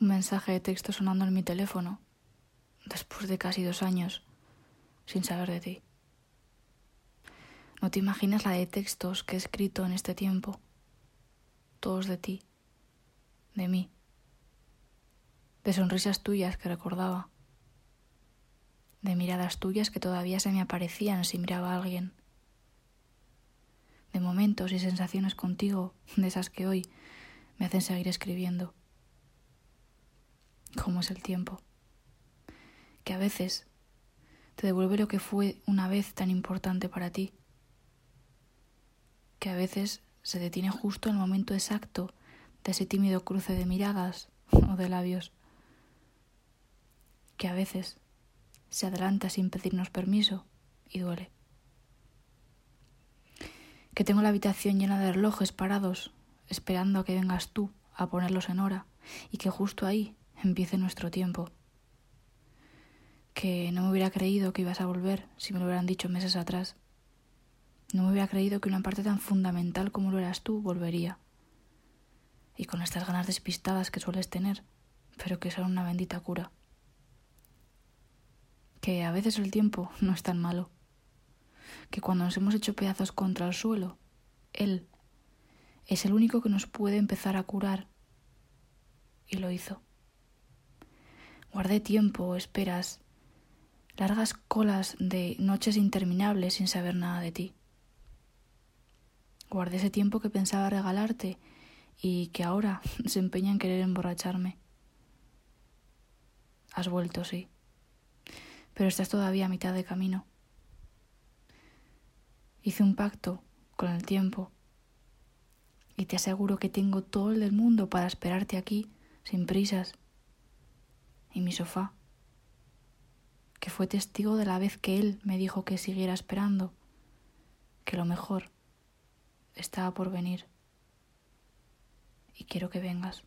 un mensaje de texto sonando en mi teléfono, después de casi dos años, sin saber de ti. No te imaginas la de textos que he escrito en este tiempo, todos de ti, de mí, de sonrisas tuyas que recordaba, de miradas tuyas que todavía se me aparecían si miraba a alguien, de momentos y sensaciones contigo, de esas que hoy me hacen seguir escribiendo. ¿Cómo es el tiempo? Que a veces te devuelve lo que fue una vez tan importante para ti que a veces se detiene justo en el momento exacto de ese tímido cruce de miradas o de labios, que a veces se adelanta sin pedirnos permiso y duele. Que tengo la habitación llena de relojes parados, esperando a que vengas tú a ponerlos en hora, y que justo ahí empiece nuestro tiempo. Que no me hubiera creído que ibas a volver si me lo hubieran dicho meses atrás no me hubiera creído que una parte tan fundamental como lo eras tú volvería. Y con estas ganas despistadas que sueles tener, pero que son una bendita cura. Que a veces el tiempo no es tan malo. Que cuando nos hemos hecho pedazos contra el suelo, Él es el único que nos puede empezar a curar. Y lo hizo. Guardé tiempo, esperas, largas colas de noches interminables sin saber nada de ti. Guardé ese tiempo que pensaba regalarte y que ahora se empeña en querer emborracharme. Has vuelto, sí, pero estás todavía a mitad de camino. Hice un pacto con el tiempo y te aseguro que tengo todo el del mundo para esperarte aquí, sin prisas. Y mi sofá, que fue testigo de la vez que él me dijo que siguiera esperando, que lo mejor estaba por venir y quiero que vengas.